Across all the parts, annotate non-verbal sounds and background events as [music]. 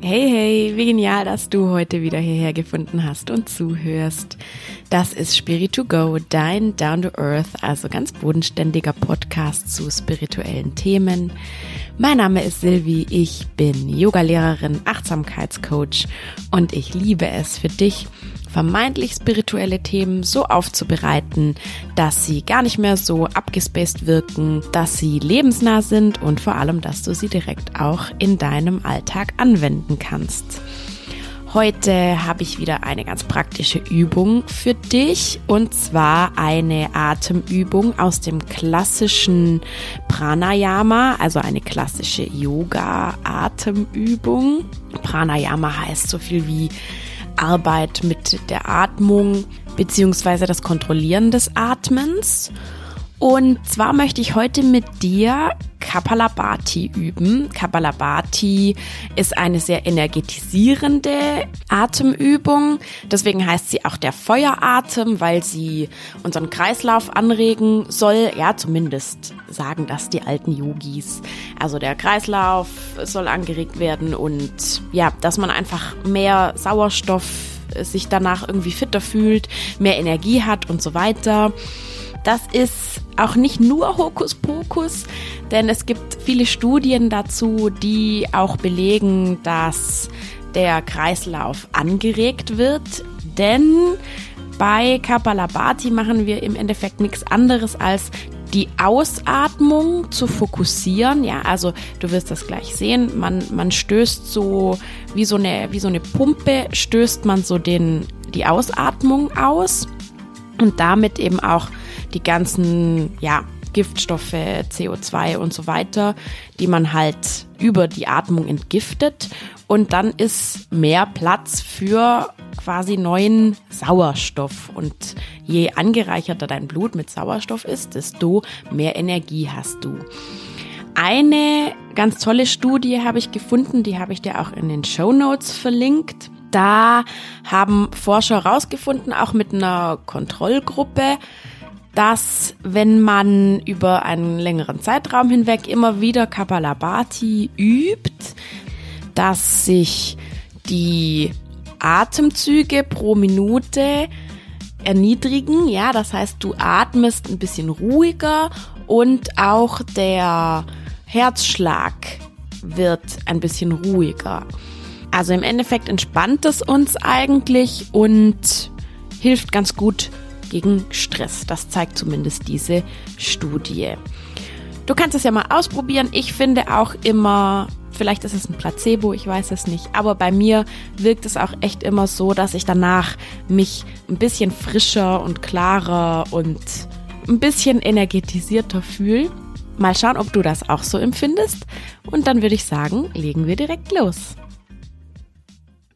Hey, hey, wie genial, dass du heute wieder hierher gefunden hast und zuhörst. Das ist Spirit to Go, dein Down to Earth, also ganz bodenständiger Podcast zu spirituellen Themen. Mein Name ist Silvi, ich bin Yogalehrerin, Achtsamkeitscoach und ich liebe es für dich, vermeintlich spirituelle Themen so aufzubereiten, dass sie gar nicht mehr so abgespaced wirken, dass sie lebensnah sind und vor allem, dass du sie direkt auch in deinem Alltag anwenden kannst. Heute habe ich wieder eine ganz praktische Übung für dich und zwar eine Atemübung aus dem klassischen Pranayama, also eine klassische Yoga-Atemübung. Pranayama heißt so viel wie Arbeit mit der Atmung beziehungsweise das Kontrollieren des Atmens. Und zwar möchte ich heute mit dir Kapalabhati üben. Kapalabhati ist eine sehr energetisierende Atemübung. Deswegen heißt sie auch der Feueratem, weil sie unseren Kreislauf anregen soll. Ja, zumindest sagen das die alten Yogis. Also der Kreislauf soll angeregt werden und ja, dass man einfach mehr Sauerstoff sich danach irgendwie fitter fühlt, mehr Energie hat und so weiter. Das ist auch nicht nur Hokuspokus, denn es gibt viele Studien dazu, die auch belegen, dass der Kreislauf angeregt wird, denn bei Kapalabhati machen wir im Endeffekt nichts anderes als die Ausatmung zu fokussieren. Ja, also du wirst das gleich sehen. Man, man stößt so wie so eine, wie so eine Pumpe stößt man so den, die Ausatmung aus und damit eben auch die ganzen, ja, Giftstoffe, CO2 und so weiter, die man halt über die Atmung entgiftet. Und dann ist mehr Platz für quasi neuen Sauerstoff. Und je angereicherter dein Blut mit Sauerstoff ist, desto mehr Energie hast du. Eine ganz tolle Studie habe ich gefunden, die habe ich dir auch in den Show Notes verlinkt. Da haben Forscher herausgefunden, auch mit einer Kontrollgruppe, dass wenn man über einen längeren Zeitraum hinweg immer wieder Kapalabhati übt, dass sich die Atemzüge pro Minute erniedrigen. Ja, das heißt, du atmest ein bisschen ruhiger und auch der Herzschlag wird ein bisschen ruhiger. Also im Endeffekt entspannt es uns eigentlich und hilft ganz gut gegen Stress. Das zeigt zumindest diese Studie. Du kannst es ja mal ausprobieren. Ich finde auch immer, vielleicht ist es ein Placebo, ich weiß es nicht, aber bei mir wirkt es auch echt immer so, dass ich danach mich ein bisschen frischer und klarer und ein bisschen energetisierter fühle. Mal schauen, ob du das auch so empfindest. Und dann würde ich sagen, legen wir direkt los.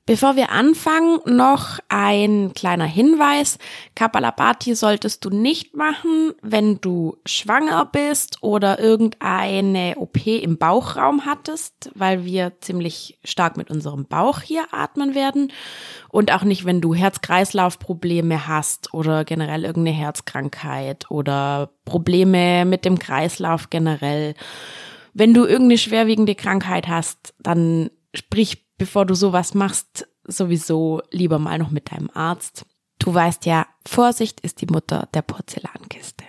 Bevor wir anfangen, noch ein kleiner Hinweis. Kapalabhati solltest du nicht machen, wenn du schwanger bist oder irgendeine OP im Bauchraum hattest, weil wir ziemlich stark mit unserem Bauch hier atmen werden. Und auch nicht, wenn du Herz-Kreislauf-Probleme hast oder generell irgendeine Herzkrankheit oder Probleme mit dem Kreislauf generell. Wenn du irgendeine schwerwiegende Krankheit hast, dann sprich bevor du sowas machst, sowieso lieber mal noch mit deinem Arzt. Du weißt ja, Vorsicht ist die Mutter der Porzellankiste.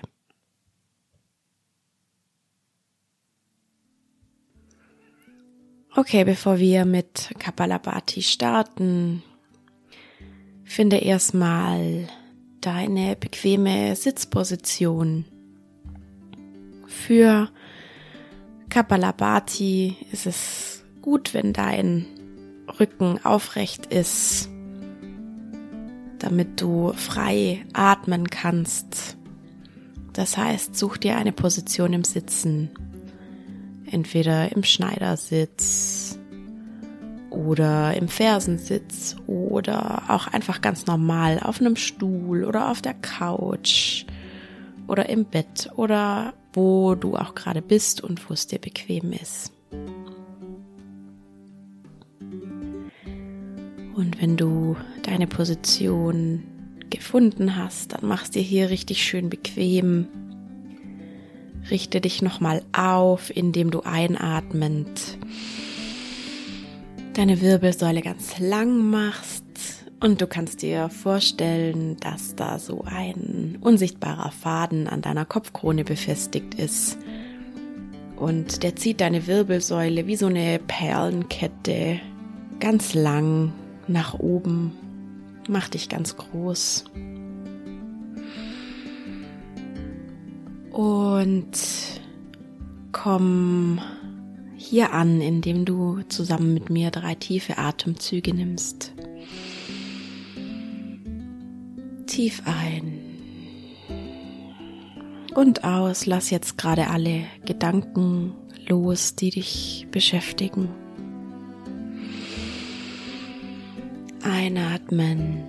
Okay, bevor wir mit Kapalabhati starten, finde erstmal deine bequeme Sitzposition. Für Kapalabhati ist es gut, wenn dein Rücken aufrecht ist, damit du frei atmen kannst. Das heißt, such dir eine Position im Sitzen, entweder im Schneidersitz oder im Fersensitz oder auch einfach ganz normal auf einem Stuhl oder auf der Couch oder im Bett oder wo du auch gerade bist und wo es dir bequem ist. Und wenn du deine Position gefunden hast, dann machst dir hier richtig schön bequem. Richte dich nochmal auf, indem du einatmend deine Wirbelsäule ganz lang machst und du kannst dir vorstellen, dass da so ein unsichtbarer Faden an deiner Kopfkrone befestigt ist. Und der zieht deine Wirbelsäule wie so eine Perlenkette ganz lang nach oben, macht dich ganz groß. Und komm hier an, indem du zusammen mit mir drei tiefe Atemzüge nimmst. Tief ein und aus. Lass jetzt gerade alle Gedanken los, die dich beschäftigen. Einatmen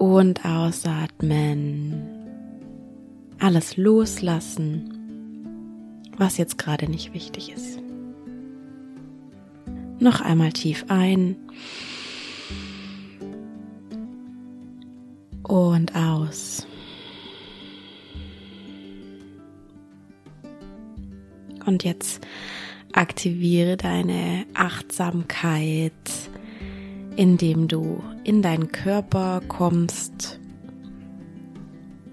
und ausatmen. Alles loslassen, was jetzt gerade nicht wichtig ist. Noch einmal tief ein und aus. Und jetzt aktiviere deine Achtsamkeit, indem du in deinen Körper kommst.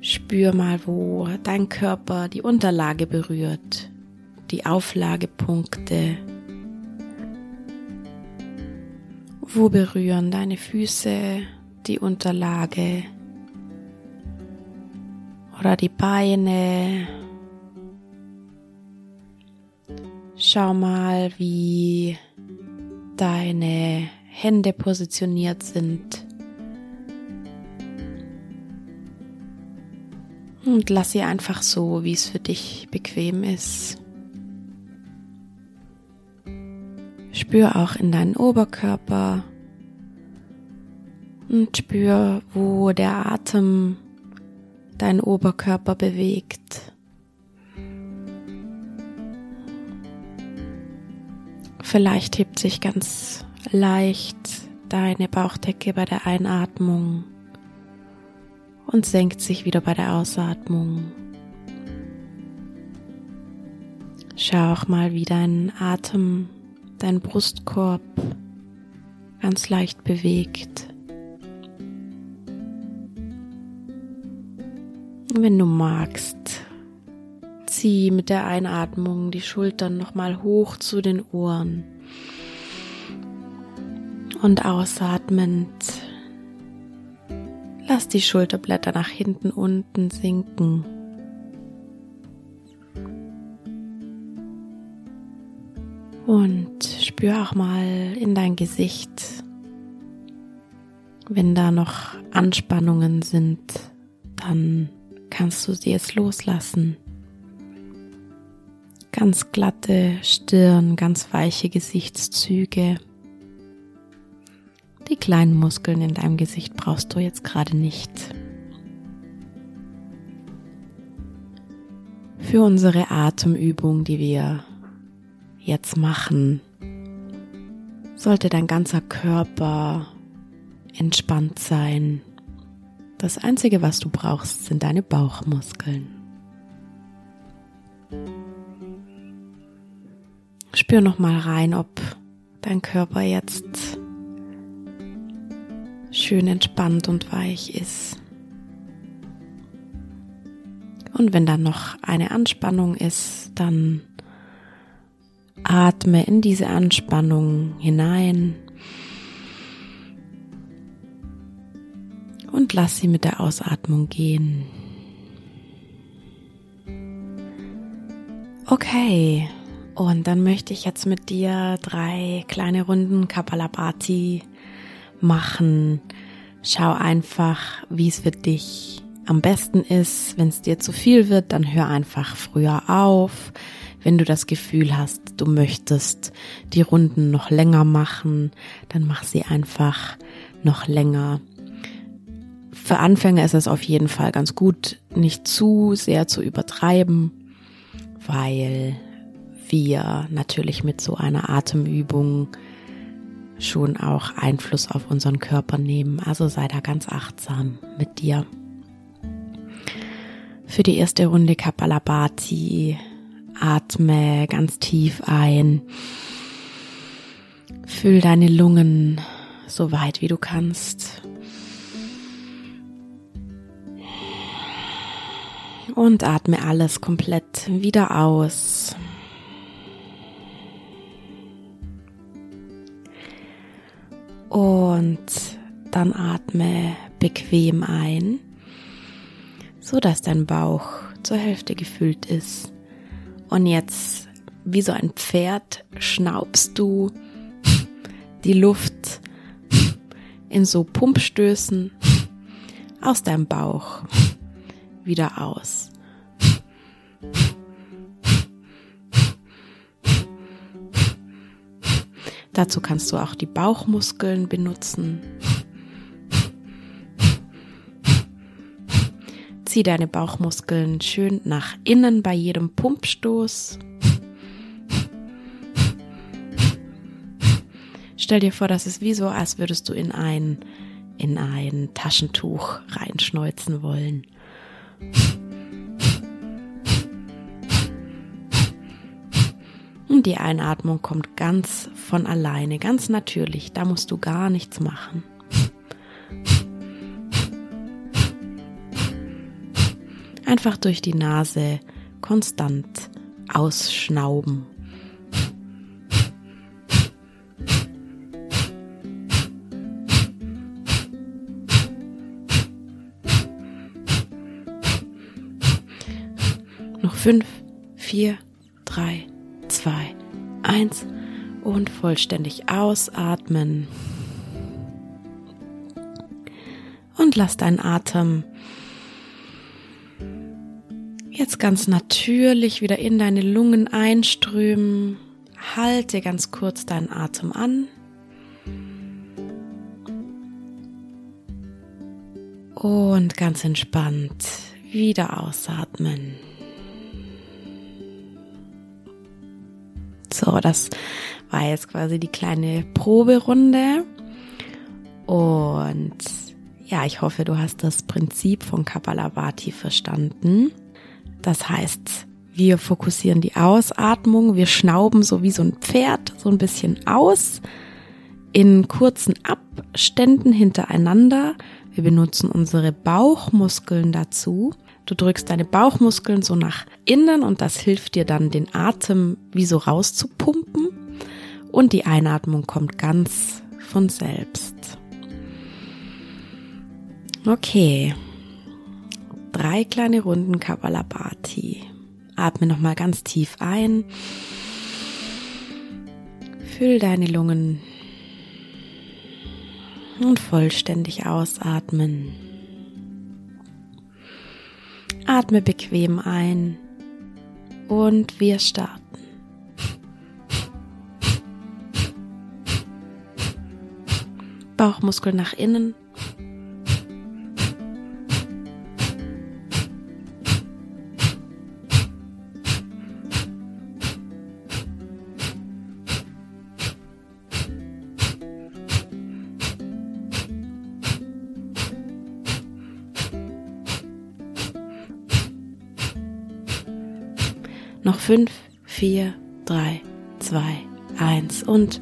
Spür mal, wo dein Körper die Unterlage berührt, die Auflagepunkte. Wo berühren deine Füße die Unterlage? oder die Beine. Schau mal, wie deine Hände positioniert sind. Und lass sie einfach so, wie es für dich bequem ist. Spür auch in deinen Oberkörper und spür, wo der Atem deinen Oberkörper bewegt. Vielleicht hebt sich ganz leicht deine Bauchdecke bei der Einatmung und senkt sich wieder bei der Ausatmung. Schau auch mal, wie dein Atem, dein Brustkorb ganz leicht bewegt. Wenn du magst, zieh mit der Einatmung die Schultern nochmal hoch zu den Ohren. Und ausatmend lass die Schulterblätter nach hinten unten sinken. Und spür auch mal in dein Gesicht, wenn da noch Anspannungen sind, dann kannst du sie jetzt loslassen. Ganz glatte Stirn, ganz weiche Gesichtszüge. Die kleinen Muskeln in deinem Gesicht brauchst du jetzt gerade nicht. Für unsere Atemübung, die wir jetzt machen, sollte dein ganzer Körper entspannt sein, das Einzige, was du brauchst, sind deine Bauchmuskeln. Spür noch mal rein, ob dein Körper jetzt schön entspannt und weich ist. Und wenn dann noch eine Anspannung ist, dann atme in diese Anspannung hinein und lass sie mit der Ausatmung gehen. Okay, und dann möchte ich jetzt mit dir drei kleine Runden Kapalabhati machen. Schau einfach, wie es für dich am besten ist. Wenn es dir zu viel wird, dann hör einfach früher auf. Wenn du das Gefühl hast, du möchtest die Runden noch länger machen, dann mach sie einfach noch länger. Für Anfänger ist es auf jeden Fall ganz gut, nicht zu sehr zu übertreiben, weil wir natürlich mit so einer Atemübung schon auch Einfluss auf unseren Körper nehmen. Also sei da ganz achtsam mit dir. Für die erste Runde Kapalabhati, atme ganz tief ein Füll deine Lungen so weit wie du kannst. Und atme alles komplett wieder aus. Und dann atme bequem ein, so dass dein Bauch zur Hälfte gefüllt ist. Und jetzt, wie so ein Pferd, schnaubst du [laughs] die Luft in so Pumpstößen aus deinem Bauch wieder aus. Dazu kannst du auch die Bauchmuskeln benutzen. Zieh deine Bauchmuskeln schön nach innen bei jedem Pumpstoß. Stell dir vor, das ist wie so, als würdest du in ein, in ein Taschentuch reinschneuzen wollen. Und die Einatmung kommt ganz von alleine, ganz natürlich. Da musst du gar nichts machen. Einfach durch die Nase konstant ausschnauben. Noch fünf, vier, drei, zwei, eins und vollständig ausatmen. Und lass deinen Atem jetzt ganz natürlich wieder in deine Lungen einströmen. Halte ganz kurz deinen Atem an. Und ganz entspannt wieder ausatmen. So, das war jetzt quasi die kleine Proberunde. Und ja, ich hoffe, du hast das Prinzip von Kapalabhati verstanden. Das heißt, wir fokussieren die Ausatmung, wir schnauben so wie so ein Pferd so ein bisschen aus in kurzen Abständen hintereinander. Wir benutzen unsere Bauchmuskeln dazu. Du drückst deine Bauchmuskeln so nach innen und das hilft dir dann, den Atem wie so rauszupumpen. Und die Einatmung kommt ganz von selbst. Okay, drei kleine Runden Kapalabhati. Atme nochmal ganz tief ein. Füll deine Lungen und vollständig ausatmen. Atme bequem ein und wir starten. Bauchmuskel nach innen Noch fünf, vier, drei, zwei, eins und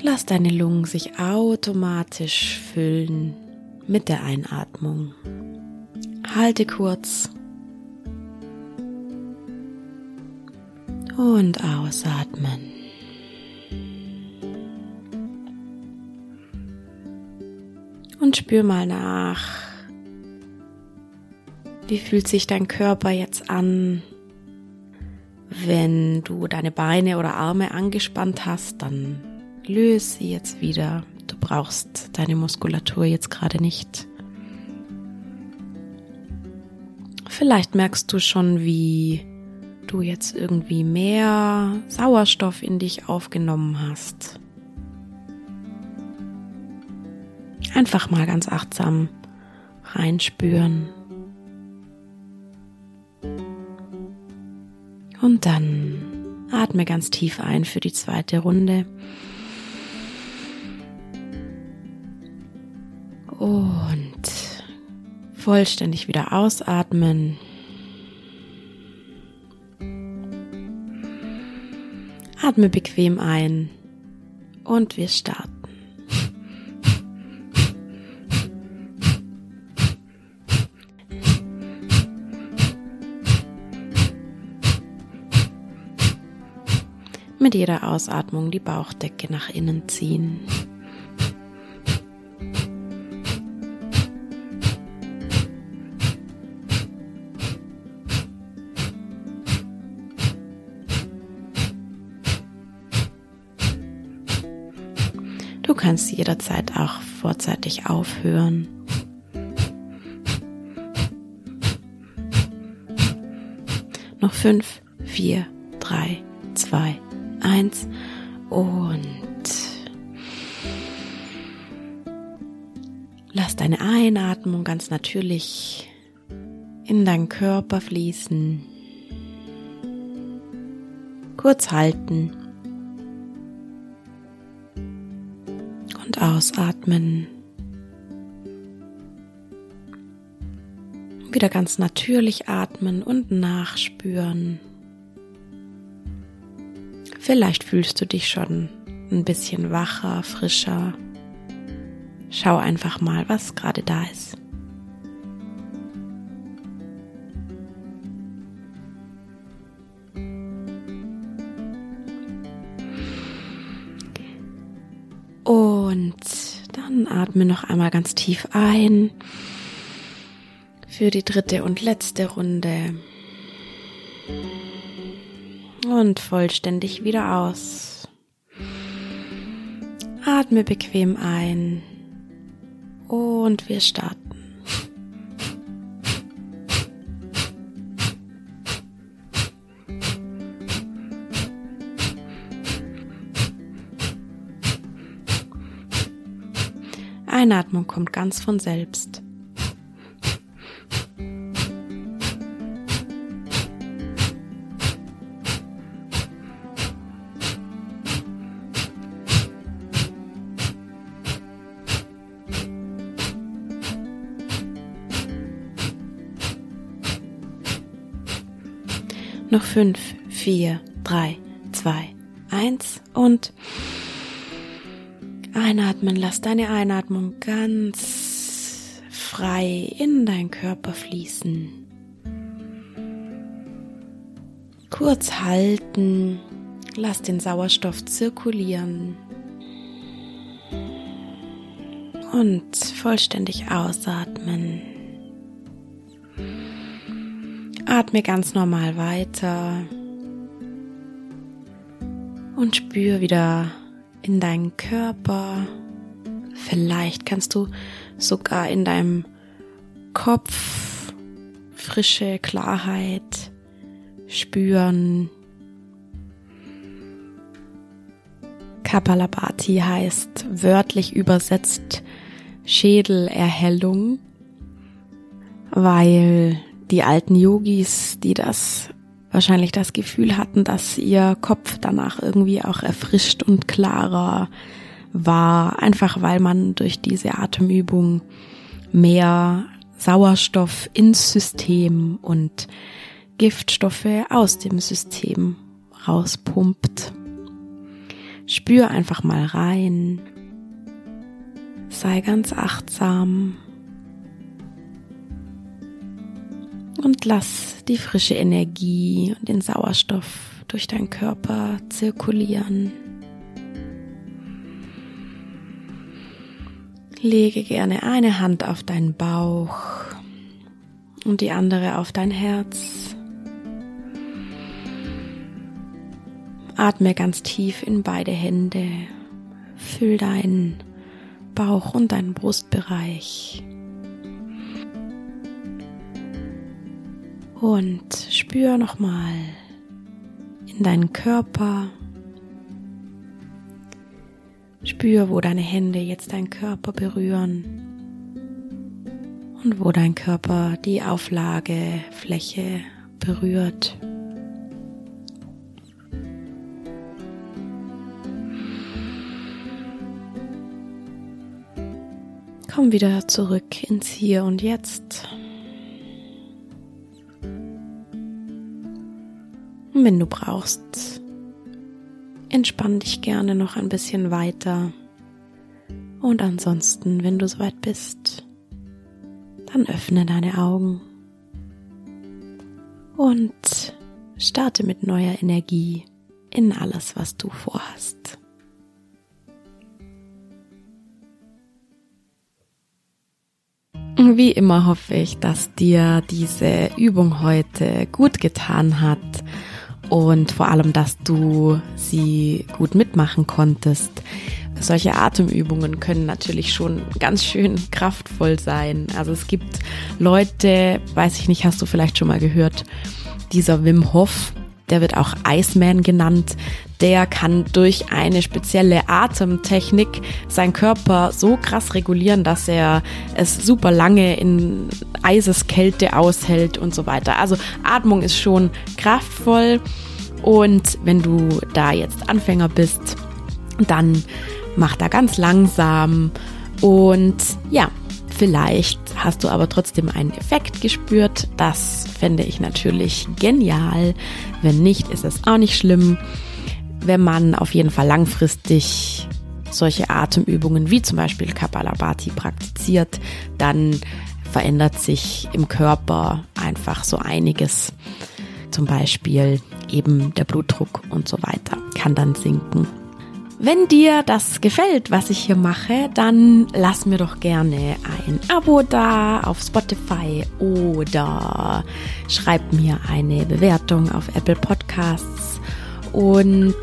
lass deine Lungen sich automatisch füllen mit der Einatmung. Halte kurz und ausatmen. Und spür mal nach, wie fühlt sich dein Körper jetzt an? Wenn du deine Beine oder Arme angespannt hast, dann löse sie jetzt wieder. Du brauchst deine Muskulatur jetzt gerade nicht. Vielleicht merkst du schon, wie du jetzt irgendwie mehr Sauerstoff in dich aufgenommen hast. Einfach mal ganz achtsam reinspüren. Und dann atme ganz tief ein für die zweite Runde. Und vollständig wieder ausatmen. Atme bequem ein und wir starten. Mit jeder Ausatmung die Bauchdecke nach innen ziehen. Du kannst jederzeit auch vorzeitig aufhören. Noch fünf, vier, drei, zwei, eins und lass deine Einatmung ganz natürlich in deinen Körper fließen. Kurz halten und ausatmen. Wieder ganz natürlich atmen und nachspüren. Vielleicht fühlst du dich schon ein bisschen wacher, frischer. Schau einfach mal, was gerade da ist. Und dann atme noch einmal ganz tief ein für die dritte und letzte Runde. Und vollständig wieder aus. Atme bequem ein. Und wir starten. Einatmung kommt ganz von selbst. Noch fünf, vier, drei, zwei, eins und Einatmen, lass deine Einatmung ganz frei in deinen Körper fließen. Kurz halten, lass den Sauerstoff zirkulieren und vollständig ausatmen. Atme ganz normal weiter und spür wieder in deinen Körper. Vielleicht kannst du sogar in deinem Kopf frische Klarheit spüren. Kapalabhati heißt wörtlich übersetzt Schädelerhellung, weil die alten Yogis, die das wahrscheinlich das Gefühl hatten, dass ihr Kopf danach irgendwie auch erfrischt und klarer war, einfach weil man durch diese Atemübung mehr Sauerstoff ins System und Giftstoffe aus dem System rauspumpt. Spür einfach mal rein. Sei ganz achtsam. Und lass die frische Energie und den Sauerstoff durch deinen Körper zirkulieren. Lege gerne eine Hand auf deinen Bauch und die andere auf dein Herz. Atme ganz tief in beide Hände. Füll deinen Bauch und deinen Brustbereich. Und spür nochmal in deinen Körper. Spür, wo deine Hände jetzt deinen Körper berühren und wo dein Körper die Auflagefläche berührt. Komm wieder zurück ins Hier und Jetzt. Wenn du brauchst, entspann dich gerne noch ein bisschen weiter. Und ansonsten, wenn du soweit bist, dann öffne deine Augen und starte mit neuer Energie in alles, was du vorhast. Wie immer hoffe ich, dass dir diese Übung heute gut getan hat und vor allem, dass du sie gut mitmachen konntest. Solche Atemübungen können natürlich schon ganz schön kraftvoll sein. Also es gibt Leute, weiß ich nicht, hast du vielleicht schon mal gehört, dieser Wim Hof, der wird auch Iceman genannt, der kann durch eine spezielle Atemtechnik seinen Körper so krass regulieren, dass er es super lange in Eiseskälte aushält und so weiter. Also Atmung ist schon kraftvoll. Und wenn du da jetzt Anfänger bist, dann mach da ganz langsam. Und ja, Vielleicht hast du aber trotzdem einen Effekt gespürt. Das fände ich natürlich genial. Wenn nicht, ist es auch nicht schlimm. Wenn man auf jeden Fall langfristig solche Atemübungen wie zum Beispiel Kapalabhati praktiziert, dann verändert sich im Körper einfach so einiges. Zum Beispiel eben der Blutdruck und so weiter kann dann sinken. Wenn dir das gefällt, was ich hier mache, dann lass mir doch gerne ein Abo da auf Spotify oder schreib mir eine Bewertung auf Apple Podcasts und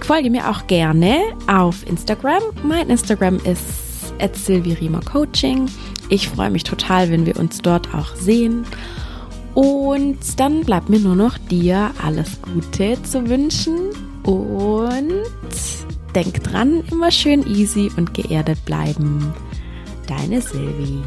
folge mir auch gerne auf Instagram. Mein Instagram ist Coaching. Ich freue mich total, wenn wir uns dort auch sehen. Und dann bleibt mir nur noch dir alles Gute zu wünschen und Denk dran, immer schön easy und geerdet bleiben. Deine Silvi.